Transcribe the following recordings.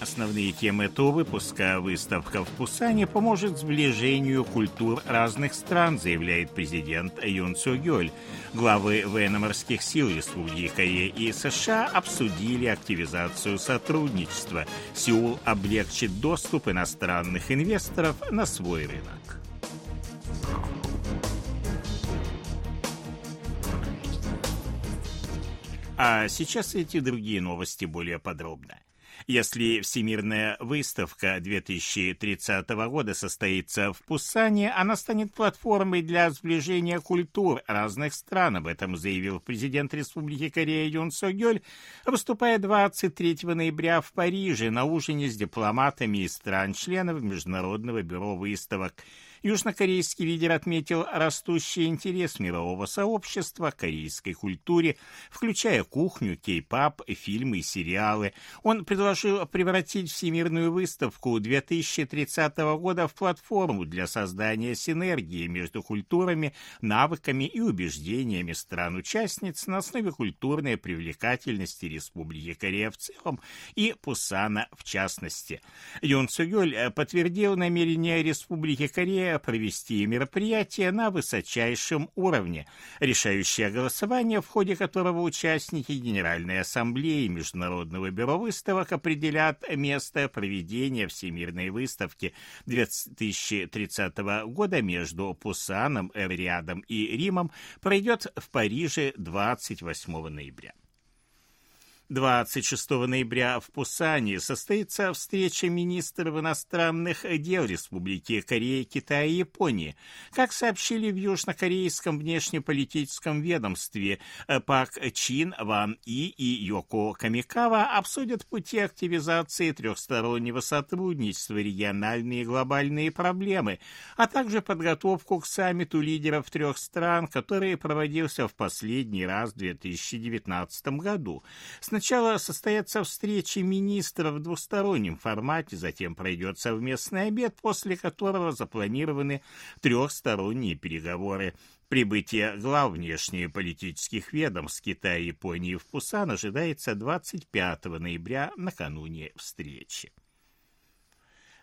Основные темы этого выпуска «Выставка в Пусане поможет сближению культур разных стран», заявляет президент Юн Су Гёль. Главы военно-морских сил Республики Корея и США обсудили активизацию сотрудничества. Сеул облегчит доступ иностранных инвесторов на свой рынок. А сейчас эти другие новости более подробно. Если Всемирная выставка 2030 года состоится в Пусане, она станет платформой для сближения культур разных стран. Об этом заявил президент Республики Корея Юн Со Гёль, выступая 23 ноября в Париже на ужине с дипломатами из стран-членов Международного бюро выставок. Южнокорейский лидер отметил растущий интерес мирового сообщества к корейской культуре, включая кухню, кей-пап, фильмы и сериалы. Он предложил превратить Всемирную выставку 2030 года в платформу для создания синергии между культурами, навыками и убеждениями стран-участниц на основе культурной привлекательности Республики Корея в целом и Пусана в частности. Юн Цугёль подтвердил намерение Республики Корея провести мероприятие на высочайшем уровне, решающее голосование, в ходе которого участники Генеральной Ассамблеи Международного бюро выставок определят место проведения Всемирной выставки 2030 года между Пусаном, Эвриадом и Римом, пройдет в Париже 28 ноября. 26 ноября в Пусане состоится встреча министров иностранных дел Республики Корея, Китая и Японии. Как сообщили в южнокорейском внешнеполитическом ведомстве, Пак Чин, Ван И и Йоко Камикава обсудят пути активизации трехстороннего сотрудничества, региональные и глобальные проблемы, а также подготовку к саммиту лидеров трех стран, который проводился в последний раз в 2019 году. С Сначала состоятся встречи министров в двустороннем формате, затем пройдет совместный обед, после которого запланированы трехсторонние переговоры. Прибытие глав внешнеполитических ведомств Китая и Японии в Пусан ожидается 25 ноября накануне встречи.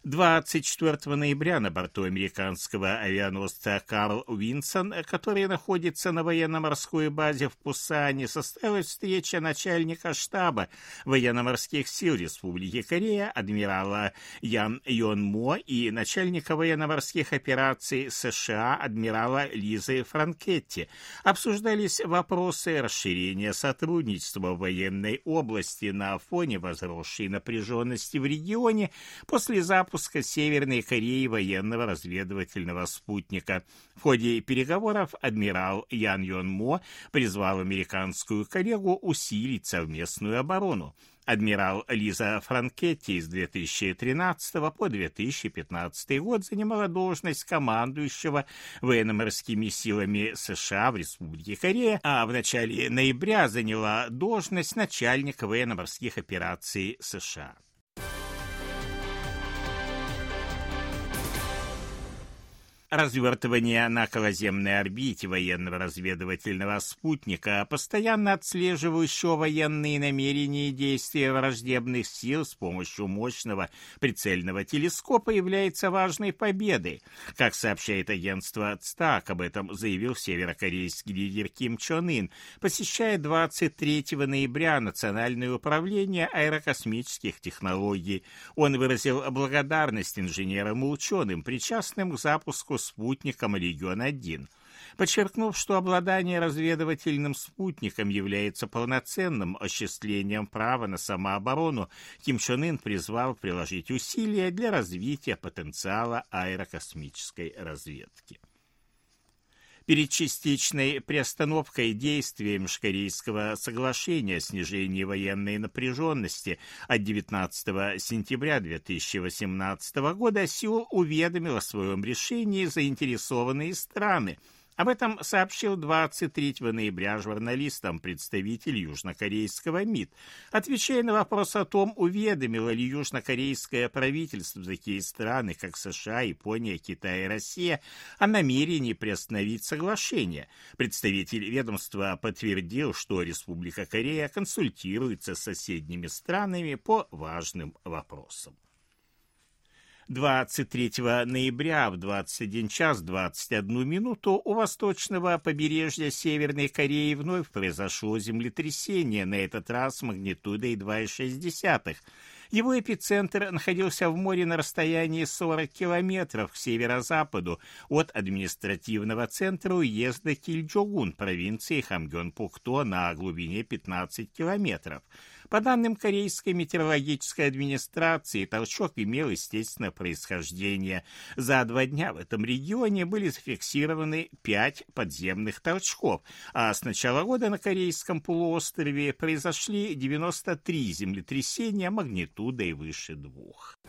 24 ноября на борту американского авианосца «Карл Уинсон», который находится на военно-морской базе в Пусане, состоялась встреча начальника штаба военно-морских сил Республики Корея адмирала Ян Йон Мо и начальника военно-морских операций США адмирала Лизы Франкетти. Обсуждались вопросы расширения сотрудничества в военной области на фоне возросшей напряженности в регионе после запуска запуска Северной Кореи военного разведывательного спутника. В ходе переговоров адмирал Ян Йон Мо призвал американскую коллегу усилить совместную оборону. Адмирал Лиза Франкетти с 2013 по 2015 год занимала должность командующего военно-морскими силами США в Республике Корея, а в начале ноября заняла должность начальника военно-морских операций США. Развертывание на околоземной орбите военного разведывательного спутника, постоянно отслеживающего военные намерения и действия враждебных сил с помощью мощного прицельного телескопа, является важной победой. Как сообщает агентство ЦТАК, об этом заявил северокорейский лидер Ким Чон Ын, посещая 23 ноября Национальное управление аэрокосмических технологий. Он выразил благодарность инженерам и ученым, причастным к запуску спутником «Регион-1», подчеркнув, что обладание разведывательным спутником является полноценным осуществлением права на самооборону, Ким Чен Ын призвал приложить усилия для развития потенциала аэрокосмической разведки. Перед частичной приостановкой действия Межкорейского соглашения о снижении военной напряженности от 19 сентября 2018 года Сеул уведомил о своем решении заинтересованные страны, Об этом сообщил 23 ноября журналистам представитель южнокорейского МИД, отвечая на вопрос о том, уведомило ли южнокорейское правительство такие страны, как США, Япония, Китай и Россия, о намерении приостановить соглашение. Представитель ведомства подтвердил, что Республика Корея консультируется с соседними странами по важным вопросам. 23 ноября в 21 час 21 минуту у восточного побережья Северной Кореи вновь произошло землетрясение, на этот раз магнитудой 2,6. Его эпицентр находился в море на расстоянии 40 километров к северо-западу от административного центра уезда Кильджогун провинции Хамгён-Пукто на глубине 15 километров. По данным Корейской метеорологической администрации, толчок имел естественное происхождение. За два дня в этом регионе были зафиксированы пять подземных толчков, а с начала года на Корейском полуострове произошли 93 землетрясения магнитудой выше двух.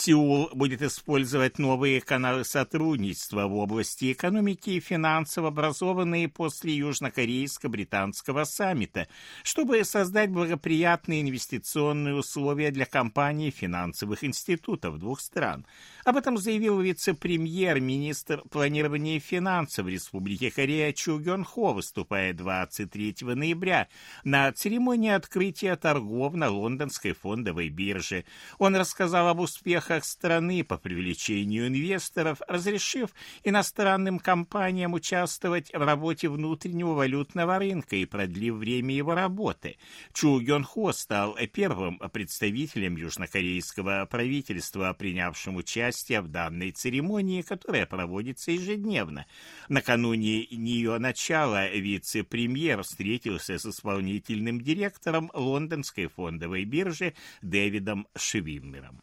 Сеул будет использовать новые каналы сотрудничества в области экономики и финансов, образованные после южнокорейско-британского саммита, чтобы создать благоприятные инвестиционные условия для компаний и финансовых институтов двух стран. Об этом заявил вице-премьер, министр планирования и финансов Республики Корея Чу Гён Хо, выступая 23 ноября на церемонии открытия торгов на лондонской фондовой бирже. Он рассказал об успехах успехах страны по привлечению инвесторов, разрешив иностранным компаниям участвовать в работе внутреннего валютного рынка и продлив время его работы. Чу Гён Хо стал первым представителем южнокорейского правительства, принявшим участие в данной церемонии, которая проводится ежедневно. Накануне нее начала вице-премьер встретился с исполнительным директором лондонской фондовой биржи Дэвидом Швиммером.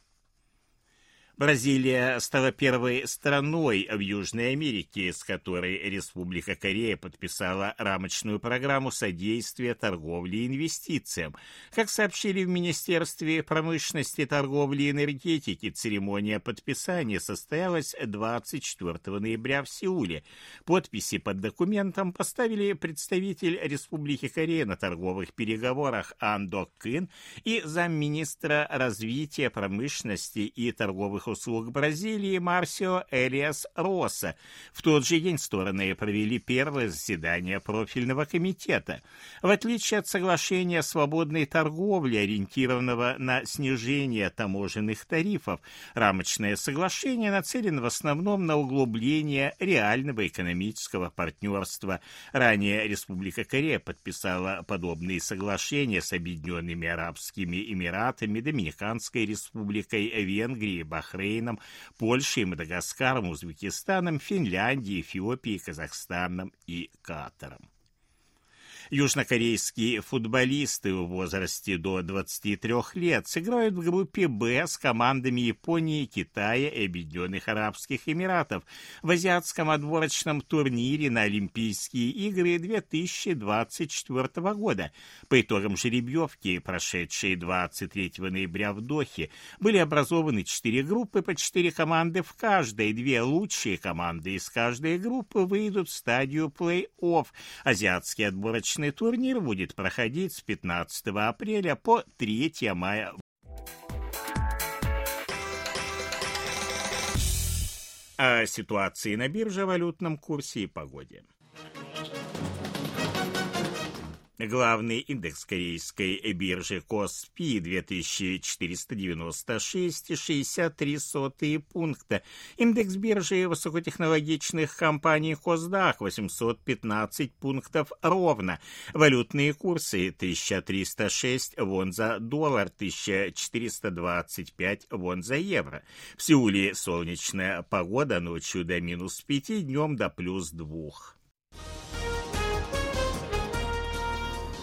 Бразилия стала первой страной в Южной Америке, с которой Республика Корея подписала рамочную программу содействия торговле и инвестициям. Как сообщили в Министерстве промышленности, торговли и энергетики, церемония подписания состоялась 24 ноября в Сеуле. Подписи под документом поставили представитель Республики Корея на торговых переговорах Ан Док Кын и замминистра развития промышленности и торговых услуг Бразилии Марсио Элиас Росса. В тот же день стороны провели первое заседание профильного комитета. В отличие от соглашения о свободной торговле, ориентированного на снижение таможенных тарифов, рамочное соглашение нацелено в основном на углубление реального экономического партнерства. Ранее Республика Корея подписала подобные соглашения с Объединенными Арабскими Эмиратами, Доминиканской Республикой, Венгрией, Бахрейном, Бахрейном, Польшей, Мадагаскаром, Узбекистаном, Финляндией, Эфиопией, Казахстаном и Катаром. Южнокорейские футболисты в возрасте до 23 лет сыграют в группе «Б» с командами Японии, Китая и Объединенных Арабских Эмиратов в азиатском отборочном турнире на Олимпийские игры 2024 года. По итогам жеребьевки, прошедшей 23 ноября в Дохе, были образованы четыре группы по четыре команды в каждой. Две лучшие команды из каждой группы выйдут в стадию плей-офф. Азиатский отборочный Отборочный турнир будет проходить с 15 апреля по 3 мая. О ситуации на бирже, валютном курсе и погоде. Главный индекс корейской биржи Коспи 2496,63 пункта. Индекс биржи высокотехнологичных компаний Косдак 815 пунктов ровно. Валютные курсы 1306 вон за доллар, 1425 вон за евро. В Сеуле солнечная погода ночью до минус 5, днем до плюс 2.